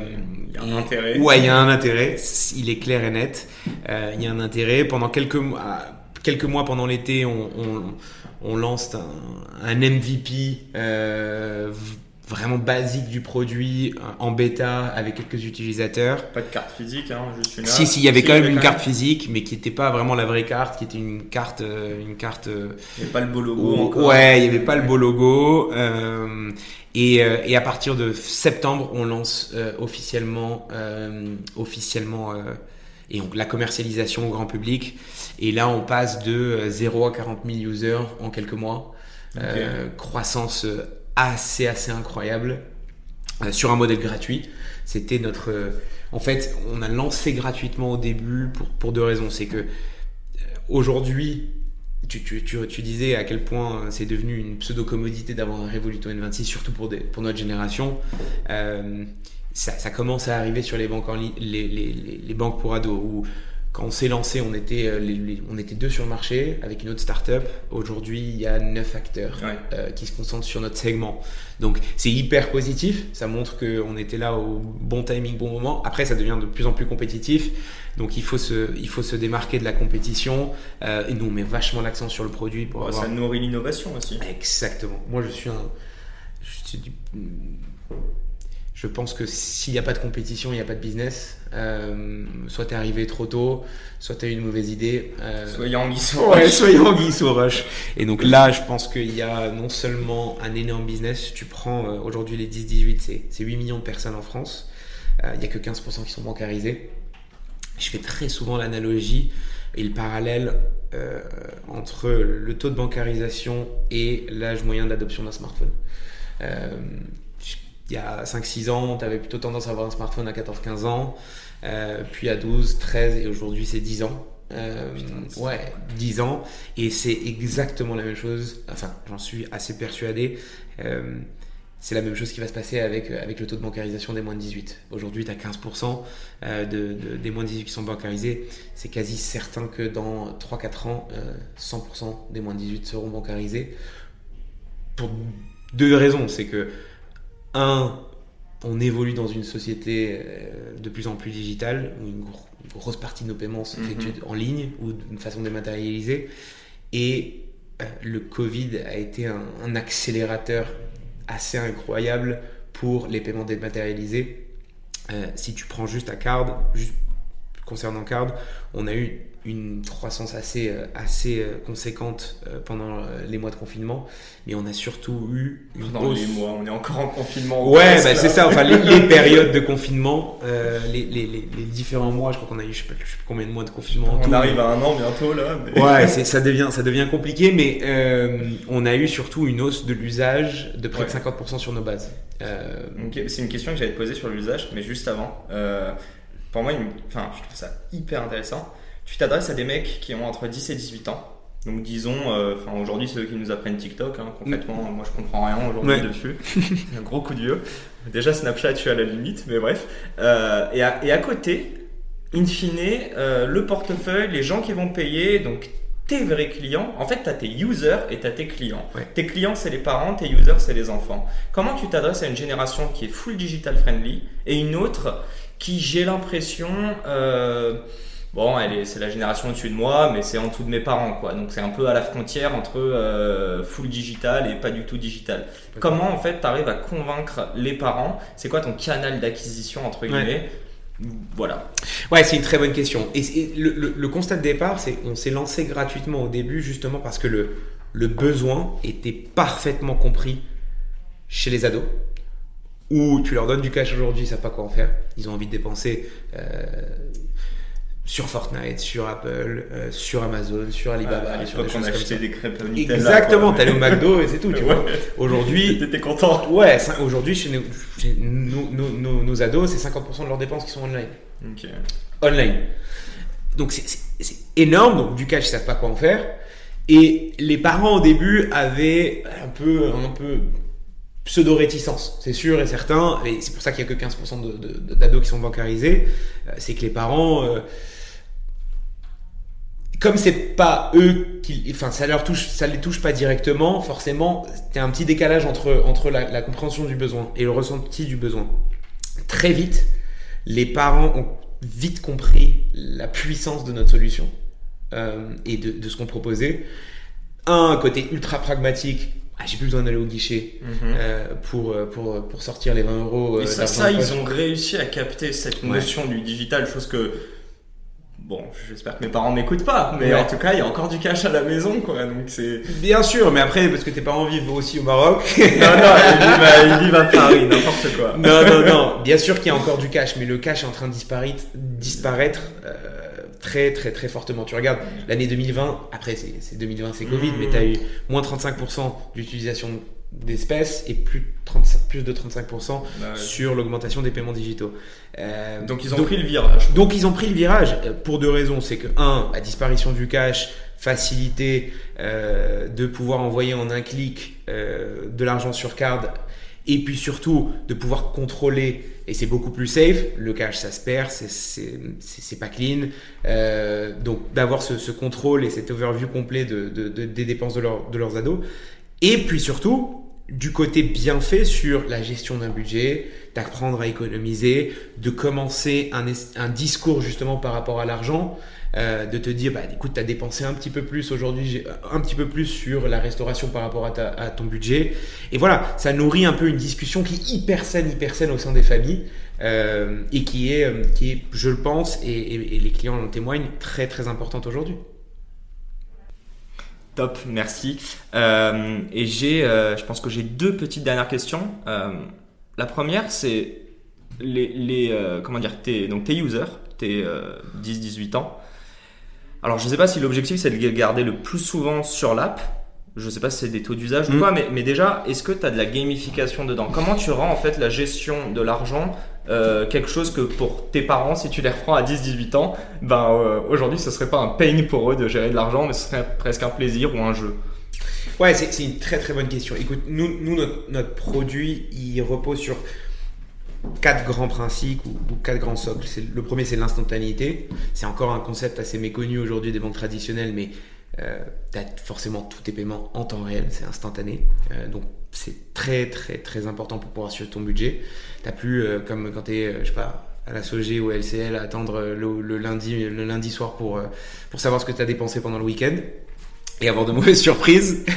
il y a un intérêt. Ouais, il y a un intérêt. Il est clair et net. il y a un intérêt. Pendant quelques mois, quelques mois pendant l'été, on, on, lance un, un MVP vraiment basique du produit euh, en bêta avec quelques utilisateurs. Pas de carte physique, hein, juste une. Si, si, il y avait quand même une carte physique, mais qui n'était pas vraiment la vraie carte, qui était une carte, euh, une carte. Euh, il n'y avait pas le beau logo encore. Ouais, il n'y avait pas le beau logo. Euh, et, et, à partir de septembre, on lance officiellement, officiellement, et donc la commercialisation au grand public. Et là, on passe de 0 à 40 000 users en quelques mois. croissance assez assez incroyable euh, sur un modèle gratuit. C'était notre. Euh, en fait, on a lancé gratuitement au début pour, pour deux raisons. C'est que euh, aujourd'hui, tu, tu, tu, tu, disais à quel point c'est devenu une pseudo-commodité d'avoir un Revoluto N26, surtout pour, des, pour notre génération. ça, commence à arriver sur les banques, en les, les, les, les banques pour ados, où quand on s'est lancé, on était, euh, on était deux sur le marché avec une autre startup. Aujourd'hui, il y a neuf acteurs euh, qui se concentrent sur notre segment. Donc, c'est hyper positif. Ça montre qu'on était là au bon timing, bon moment. Après, ça devient de plus en plus compétitif. Donc, il faut se, il faut se démarquer de la compétition. Euh, et nous, on met vachement l'accent sur le produit. Pour Ça nourrit l'innovation aussi. Exactement. Moi, je suis un. Je suis je pense que s'il n'y a pas de compétition, il n'y a pas de business. Euh, soit tu es arrivé trop tôt, soit tu as eu une mauvaise idée. Euh, soit Yang ouais, soit rush. Et donc là, je pense qu'il y a non seulement un énorme business, tu prends euh, aujourd'hui les 10-18, c'est 8 millions de personnes en France. Il n'y a que 15% qui sont bancarisés. Je fais très souvent l'analogie et le parallèle entre le taux de bancarisation et l'âge moyen d'adoption d'un smartphone il y a 5-6 ans, tu avais plutôt tendance à avoir un smartphone à 14-15 ans, euh, puis à 12, 13 et aujourd'hui c'est 10 ans. Euh, ouais, 10 ans. Et c'est exactement la même chose. Enfin, j'en suis assez persuadé. Euh, c'est la même chose qui va se passer avec, avec le taux de bancarisation des moins de 18. Aujourd'hui, tu as 15% de, des moins de 18 qui sont bancarisés. C'est quasi certain que dans 3-4 ans, 100% des moins de 18 seront bancarisés. Pour deux raisons. C'est que un, on évolue dans une société euh, de plus en plus digitale, où une, grosse partie de nos paiements s'effectuent mhm. en ligne ou d'une façon dématérialisée. Et euh, le Covid a été un, accélérateur assez incroyable pour les paiements dématérialisés. Euh, si tu prends juste à card, juste concernant card, on a eu une croissance assez, euh, assez euh, conséquente euh, pendant les mois de confinement, mais on a surtout eu une pendant les mois, on est encore en confinement. Ouais, bah, c'est ça, enfin les, périodes de confinement, les, les, les, différents mois, je crois qu'on a eu je sais, pas, sais plus combien de mois de confinement. On arrive à un an bientôt là. Ouais, ça, devient, ça devient compliqué, mais on a eu surtout une hausse de l'usage de près de 50% sur nos bases. C'est une question que j'allais te poser sur l'usage, mais juste avant. pour moi, enfin, je trouve ça hyper intéressant tu t'adresses à des mecs qui ont entre 10 et 18 ans. Donc disons, euh, enfin aujourd'hui ceux qui nous apprennent TikTok, hein, concrètement, mm. moi je comprends rien aujourd'hui dessus. C'est un gros coup de vieux. Déjà Snapchat, je suis à la limite, mais bref. Euh, et, à, et, à, côté, in fine, euh, le portefeuille, les gens qui vont payer, donc tes vrais clients, en fait, tu as tes users et tu as tes clients. Tes clients, c'est les parents, tes users, c'est les enfants. Comment tu t'adresses à une génération qui est full digital friendly et une autre qui, j'ai l'impression, bon, elle est, c'est la génération au-dessus de moi, mais c'est en dessous de mes parents, quoi. Donc c'est un peu à la frontière entre euh, full digital et pas du tout digital. Comment en fait tu arrives à convaincre les parents? C'est quoi ton canal d'acquisition entre guillemets? Voilà. Ouais, c'est une très bonne question. Et, et le, le- le constat de départ, c'est qu'on s'est lancé gratuitement au début justement parce que le, le besoin était parfaitement compris chez les ados. Où tu leur donnes du cash aujourd'hui, ils savent pas quoi en faire. Ils ont envie de dépenser euh, sur Fortnite, sur Apple, euh, sur Amazon, sur Alibaba, à sur des on choses comme ça. des crêpes Nutella. Exactement, t'allais au McDo et c'est tout, tu vois. Aujourd'hui, T'étais content. ouais, aujourd'hui chez, nos, chez nos, nos- ados, c'est 50% de leurs dépenses qui sont online Ok. online. Donc c'est- énorme, donc du cash, ils savent pas quoi en faire. Et les parents au début avaient un peu, un peu pseudo-réticence, c'est sûr et certain. Et c'est pour ça qu'il y a que 15% de- de- de- d'ados qui sont bancarisés. Euh, C'est que les parents, euh, comme c'est pas eux qui, enfin ça leur touche, ça les touche pas directement, forcément, il y a un petit décalage entre entre la, la compréhension du besoin et le ressenti du besoin. Très vite, les parents ont vite compris la puissance de notre solution euh, et de, de ce qu'on proposait. Un côté ultra pragmatique. Ah, j'ai plus besoin d'aller au guichet Mhm. euh, pour, euh, pour, pour sortir les 20 euros. euh, Et ça, ça, ils ont réussi à capter cette Ouais. notion du digital, chose que. Bon, j'espère que mes parents m'écoutent pas, mais Ouais. en tout cas, il y a encore du cash à la maison, quoi. Donc c'est. Bien sûr, mais après, parce que tes parents vivent aussi au Maroc. Non, non, il vit à, Paris, n'importe quoi. non, non, non. Bien sûr qu'il y a encore du cash, mais le cash est en train de disparaître, disparaître euh, très, très, très fortement. Tu regardes l'année 2020, après c'est c'est 2020, c'est Covid, mais tu as eu moins 35% d'utilisation d'espèces et plus, de 35 plus de 35% Bah ouais. sur l'augmentation des paiements digitaux. Euh, Donc ils ont pris le virage. donc ils ont pris le virage euh, pour deux raisons. C'est que un, la disparition du cash, facilité euh, de pouvoir envoyer en un clic euh, de l'argent sur carte, et puis surtout de pouvoir contrôler. Et c'est beaucoup plus safe. Le cash, ça se perd, c'est pas clean. Donc d'avoir ce, ce contrôle et cet overview complet de, de- de- des dépenses de, leur- de leurs ados. Et puis surtout, du côté bien fait sur la gestion d'un budget, d'apprendre à économiser, de commencer un, discours justement par rapport à l'argent, euh, de te dire, bah écoute, tu as dépensé un petit peu plus aujourd'hui, un petit peu plus sur la restauration par rapport à, ta- à ton budget. Et voilà, ça nourrit un peu une discussion qui est hyper saine, hyper saine au sein des familles. euh, et qui est, euh, qui est, je le pense, et, et- et les clients en témoignent, très très importante aujourd'hui. Top, merci. Euh, et j'ai, euh, je pense que j'ai deux petites dernières questions. Euh, la première, c'est les, comment dire, tes, donc tes users, tes 10-18 ans. Alors, je sais pas si l'objectif c'est de les garder le plus souvent sur l'app. Je sais pas si c'est des taux d'usage ou Mm. quoi, mais, mais déjà, est-ce que tu as de la gamification dedans? Comment tu rends en fait la gestion de l'argent euh, quelque chose que pour tes parents, si tu les reprends à 10-18 ans, ben euh, aujourd'hui ce serait pas un pain pour eux de gérer de l'argent, mais ce serait presque un plaisir ou un jeu? Ouais, c'est une très très bonne question. Écoute, nous, nous notre, notre produit, il repose sur quatre grands principes ou, ou quatre grands socles. Le premier, c'est l'instantanéité. C'est encore un concept assez méconnu aujourd'hui des banques traditionnelles, mais euh, as forcément tous tes paiements en temps réel, c'est instantané. Euh, donc c'est très très très important pour pouvoir suivre ton budget. T'as plus euh, comme quand tu es, je sais pas, à la SOG ou à LCL à attendre euh, le, le lundi, le lundi soir pour, euh, pour savoir ce que tu as dépensé pendant le week-end et avoir de mauvaises surprises.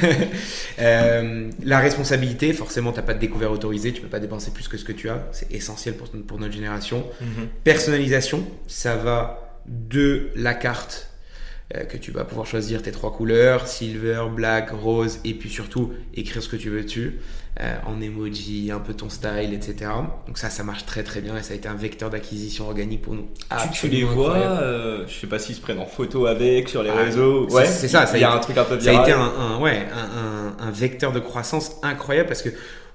Euh, la responsabilité, forcément, t'as pas de découvert autorisé, tu peux pas dépenser plus que ce que tu as, c'est essentiel pour, pour notre génération. Personnalisation, ça va de la carte euh, que tu vas pouvoir choisir tes trois couleurs, silver, black, rose, et puis surtout écrire ce que tu veux dessus, euh, en emoji, un peu ton style, etc. Donc ça, ça marche très très bien et ça a été un vecteur d'acquisition organique pour nous. Tu, tu les vois, euh, je sais pas s'ils se prennent en photo avec sur les Ah, réseaux. Ouais, c'est ça, ça a Il y a été- un truc un peu Ça a viral. été un, un- ouais, un, un- un vecteur de croissance incroyable parce que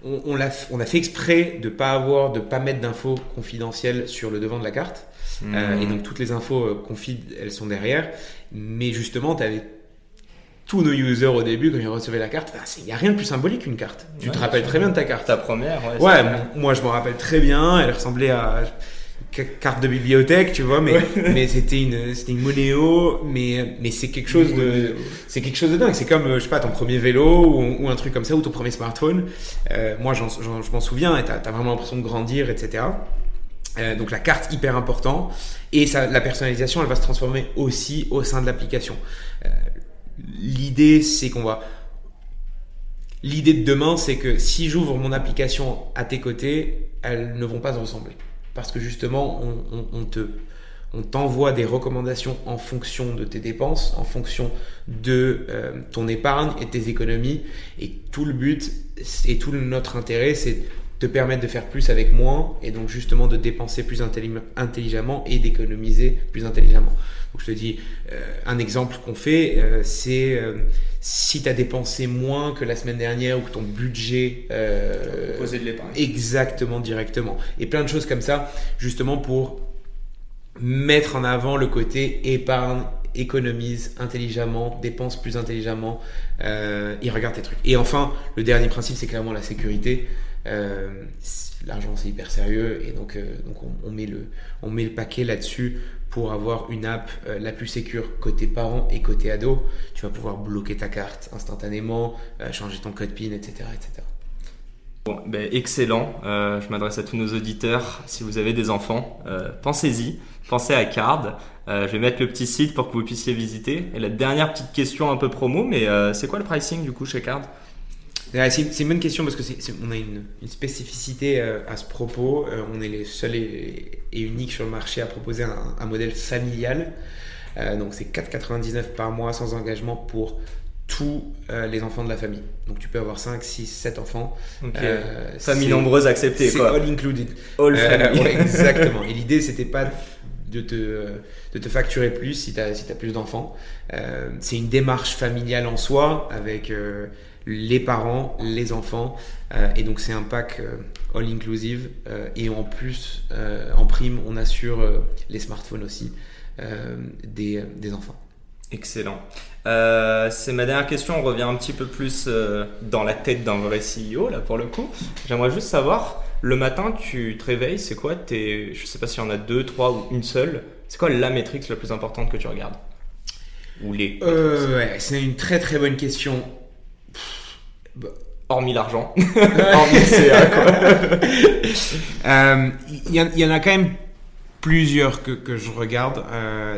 on, on, l'a, on a fait exprès de pas avoir, de pas mettre d'infos confidentielles sur le devant de la carte. Euh, et donc toutes les infos euh, confid, elles sont derrière. Mais justement, tu avais tous nos users au début quand ils recevaient la carte. Il n'y a rien de plus symbolique qu'une carte. Tu Ouais, te rappelles très bien de ta carte. ta première. Ouais. Ouais, moi je me rappelle très bien. Elle ressemblait à ca- carte de bibliothèque, tu vois, mais mais c'était une c'était une monéo, mais mais c'est quelque chose de c'est quelque chose de dingue. C'est comme euh, je sais pas ton premier vélo ou, ou un truc comme ça ou ton premier smartphone. Euh, moi j'en- je m'en souviens et t'as as vraiment l'impression de grandir, etc. Euh, donc la carte hyper important et la personnalisation elle va se transformer aussi au sein de l'application. Euh, l'idée c'est qu'on va l'idée de demain c'est que si j'ouvre mon application à tes côtés elles ne vont pas se ressembler parce que justement on, te on t'envoie des recommandations en fonction de tes dépenses, en fonction de euh, ton épargne et tes économies. Et tout le but et tout notre intérêt, c'est te permettre de faire plus avec moins et donc justement de dépenser plus intelligemment et d'économiser plus intelligemment. Donc je te dis euh, un exemple qu'on fait, euh, c'est euh, si tu as dépensé moins que la semaine dernière ou que ton budget poser de l'épargne exactement directement et plein de choses comme ça justement pour mettre en avant le côté épargne économise intelligemment, dépense plus intelligemment et regarde tes trucs. Et enfin, le dernier principe, c'est clairement la sécurité. Euh, L'argent, c'est hyper sérieux et donc, euh, donc on, met le, on met le paquet là-dessus pour avoir une app euh, la plus sécure côté parent et côté ado. Tu vas pouvoir bloquer ta carte instantanément, changer ton code PIN, etc. etc. Bon, ben, excellent. Je m'adresse à tous nos auditeurs. Si vous avez des enfants, pensez-y. Pensez à Card. Je vais mettre le petit site pour que vous puissiez visiter. Et la dernière petite question un peu promo, mais c'est quoi le pricing du coup chez Card? C'est une bonne question parce que on a une, une spécificité euh, à ce propos. Euh, on est les seuls et, et, uniques sur le marché à proposer un, un modèle familial. Euh, donc c'est 4,99 par mois sans engagement pour tous les enfants de la famille. Donc tu peux avoir 5, 6, 7 enfants. Okay. Famille nombreuse acceptée. C'est all included. All family. Ouais, exactement. Et l'idée c'était pas de te, de te facturer plus si tu as, si as plus d'enfants. C'est une démarche familiale en soi avec les parents, les enfants. Euh, et donc c'est un pack all inclusive. et en plus, en prime, on assure les smartphones aussi des, des enfants. Excellent. Euh, c'est ma dernière question. On revient un petit peu plus euh, dans la tête d'un vrai CEO, là, pour le coup. J'aimerais juste savoir, le matin, tu te réveilles, c'est quoi tes, Je sais pas s'il y en a deux, trois ou une seule. C'est quoi la métrique la plus importante que tu regardes? Ou les euh, ouais, C'est une très très bonne question. Bah. Hormis l'argent. Hormis CA, quoi. Il y, y, en a quand même plusieurs que, que je regarde.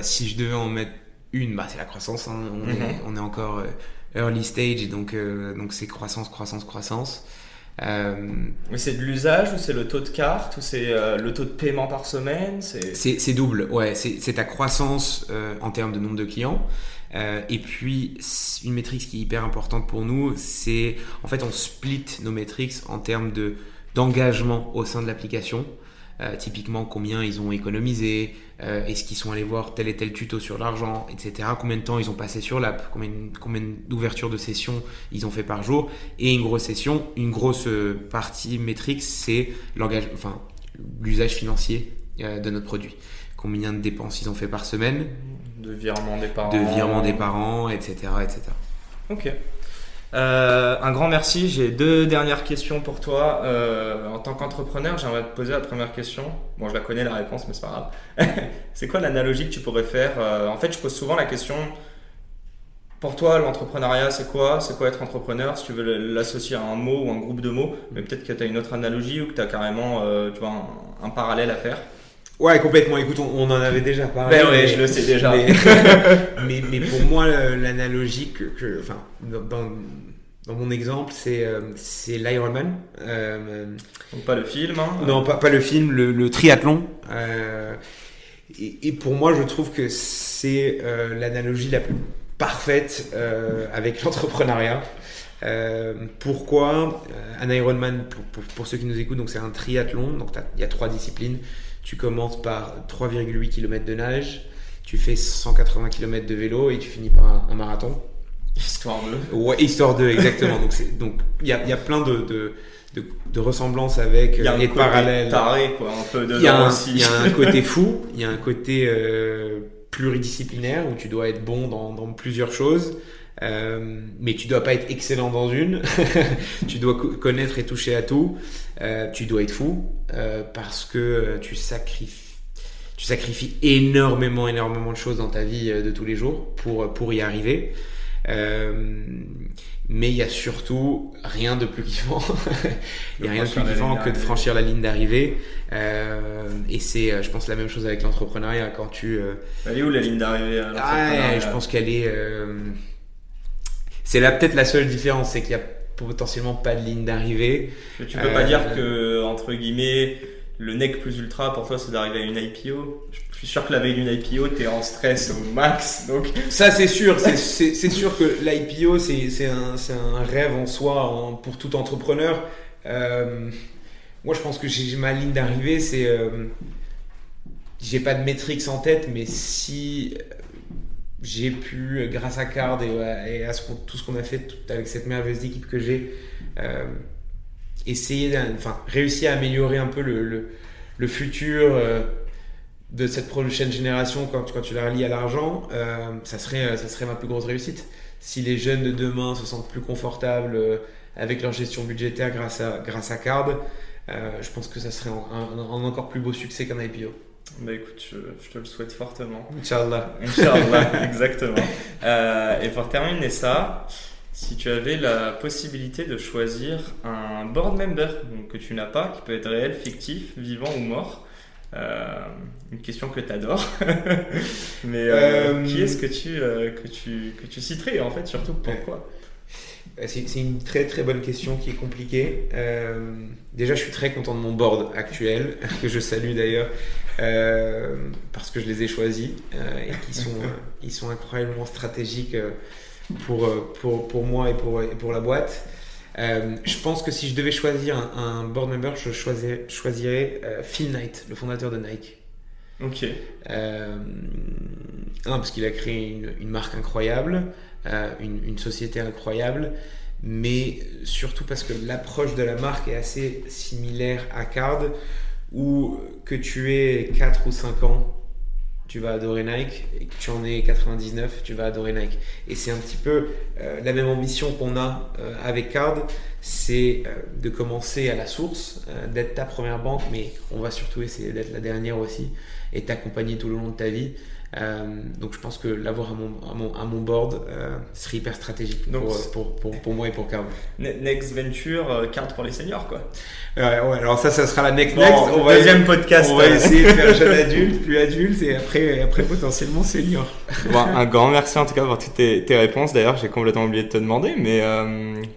si je devais en mettre une, bah, c'est la croissance. Hein. On, mm -hmm. est, on, est, encore euh, early stage, donc euh, donc c'est croissance, croissance, croissance. Euh, Mais c'est de l'usage ou c'est le taux de carte ou c'est euh, le taux de paiement par semaine? C'est double, ouais. C'est ta croissance en termes de nombre de clients. et puis une métrique qui est hyper importante pour nous, c'est en fait on split nos métriques en termes de d'engagement au sein de l'application. Euh, typiquement combien ils ont économisé, euh, est-ce qu'ils sont allés voir tel et tel tuto sur l'argent, etc. Combien de temps ils ont passé sur l'app, combien, combien d'ouvertures de sessions ils ont fait par jour. Et une grosse session, une grosse partie métrique, c'est l'engagement, enfin, l'usage financier euh, de notre produit. Combien de dépenses ils ont fait par semaine. De virement des parents. De virement des parents, etc. etc. Ok. Euh, un grand merci. J'ai deux dernières questions pour toi. Euh, en tant qu'entrepreneur, j'aimerais te poser la première question. Bon, je la connais la réponse, mais c'est pas grave. c'est quoi l'analogie que tu pourrais faire euh, En fait, je pose souvent la question. Pour toi, l'entrepreneuriat, c'est quoi? C'est quoi être entrepreneur? Si tu veux l'associer à un mot ou un groupe de mots, mais peut-être que tu as une autre analogie ou que tu as carrément tu vois, un, un, parallèle à faire. Ouais, complètement. Écoute, on, on en avait déjà parlé. Ben ouais, mais, je le sais déjà. Mais, mais, mais pour moi, l'analogie que, que, enfin, dans, dans mon exemple, c'est euh, l'Ironman. Euh, Donc pas le film. Hein, non, pas, pas le film, le, le triathlon. Euh, et, et, pour moi, je trouve que c'est l'analogie la plus parfaite avec l'entrepreneuriat. pourquoi un Ironman pour, pour, pour, ceux qui nous écoutent, donc c'est un triathlon. Donc il y a trois disciplines. Tu commences par 3,8 km de nage, tu fais 180 km de vélo et tu finis par un, un marathon. Histoire 2. Ouais, Histoire 2, exactement. donc il y, a, y a plein de, de, de, de ressemblances avec y a et de parallèles. Taré, quoi, un peu Il y, a un, y a un côté fou, il y a un côté euh, pluridisciplinaire où tu dois être bon dans, dans plusieurs choses. Euh, mais tu dois pas être excellent dans une. tu dois connaître et toucher à tout. Euh, tu dois être fou parce que tu sacrifies tu sacrifies énormément énormément de choses dans ta vie de tous les jours pour pour y arriver mais il y a surtout rien de plus kiffant. il y a rien de plus kiffant que de franchir la ligne d'arrivée. et c'est, je pense, la même chose avec l'entrepreneuriat. Quand tu. Elle est où la ligne d'arrivée ah, Je pense qu'elle est. c'est là peut-être la seule différence, c'est qu'il y a potentiellement pas de ligne d'arrivée. Tu peux pas dire que entre guillemets le nec plus ultra pour toi c'est d'arriver à une IPO. Je suis sûr que la veille d'une IPO t'es en stress au max. Donc ça c'est sûr, c'est sûr que l'IPO c'est un, rêve en soi pour tout entrepreneur. Euh, moi je pense que j'ai ma ligne d'arrivée c'est euh, j'ai pas de métriques en tête mais si j'ai pu grâce à Card et, à tout ce qu'on a fait avec cette merveilleuse équipe que j'ai euh, essayer, enfin, réussir à améliorer un peu le, le, futur euh, de cette prochaine génération quand, quand tu la relis à l'argent, euh, ça, serait, ça serait ma plus grosse réussite. Si les jeunes de demain se sentent plus confortables euh, avec leur gestion budgétaire grâce à, grâce à Card, je pense que ça serait un, encore plus beau succès qu'un IPO. Bah écoute, je, je, te le souhaite fortement. Inch'Allah. Inch'Allah, exactement. et pour terminer ça, si tu avais la possibilité de choisir un board member que tu n'as pas, qui peut être réel, fictif, vivant ou mort, euh, une question que tu adores, mais euh, euh, qui est-ce que tu, que, tu, que tu citerais en fait, surtout pourquoi? C'est une très très bonne question qui est compliquée. déjà, je suis très content de mon board actuel, que je salue d'ailleurs, parce que je les ai choisis et qui sont, ils sont incroyablement stratégiques pour, euh, pour, pour moi et pour, et pour la boîte. Euh, je pense que si je devais choisir un, board member, je choisirais, choisirais euh, Phil Knight, le fondateur de Nike. Ok. un, parce qu'il a créé une, une marque incroyable, une, une, société incroyable, mais surtout parce que l'approche de la marque est assez similaire à Card, où que tu aies 4 ou 5 ans, tu vas adorer Nike et que tu en es 99, tu vas adorer Nike. Et c'est un petit peu euh, la même ambition qu'on a euh, avec Card, c'est euh, de commencer à la source, d'être ta première banque, mais on va surtout essayer d'être la dernière aussi et t'accompagner tout le long de ta vie. Euh, donc je pense que l'avoir à mon, à, mon, board euh, serait hyper stratégique pour, pour, pour, moi et pour Card. Next Venture, euh, carte pour les seniors quoi. ouais, alors ça, ça sera la next next. On deuxième podcast. On va essayer de faire jeune adulte, plus adulte et après, après potentiellement senior. Bon, un grand merci en tout cas pour toutes tes, tes réponses. D'ailleurs, j'ai complètement oublié de te demander, mais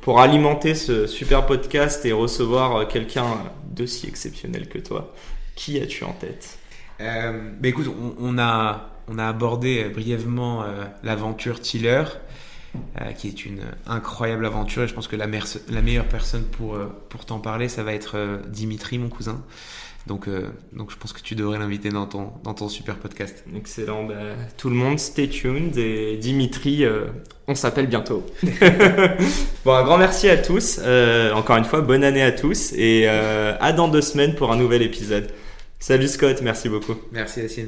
pour alimenter ce super podcast et recevoir quelqu'un d'aussi exceptionnel que toi, qui as-tu en tête? Euh, bah écoute, on, on a on a abordé euh, brièvement euh, l'aventure Tiller, euh, qui est une incroyable aventure. Et je pense que la, la meilleure personne pour, pour t'en parler, ça va être Dimitri, mon cousin. Donc, donc je pense que tu devrais l'inviter dans ton, dans ton super podcast. Excellent. Bah, tout le monde, stay tuned. Et Dimitri, on s'appelle bientôt. bon, un grand merci à tous. encore une fois, bonne année à tous. Et à dans deux semaines pour un nouvel épisode. Salut Scott, merci beaucoup. Merci Yacine.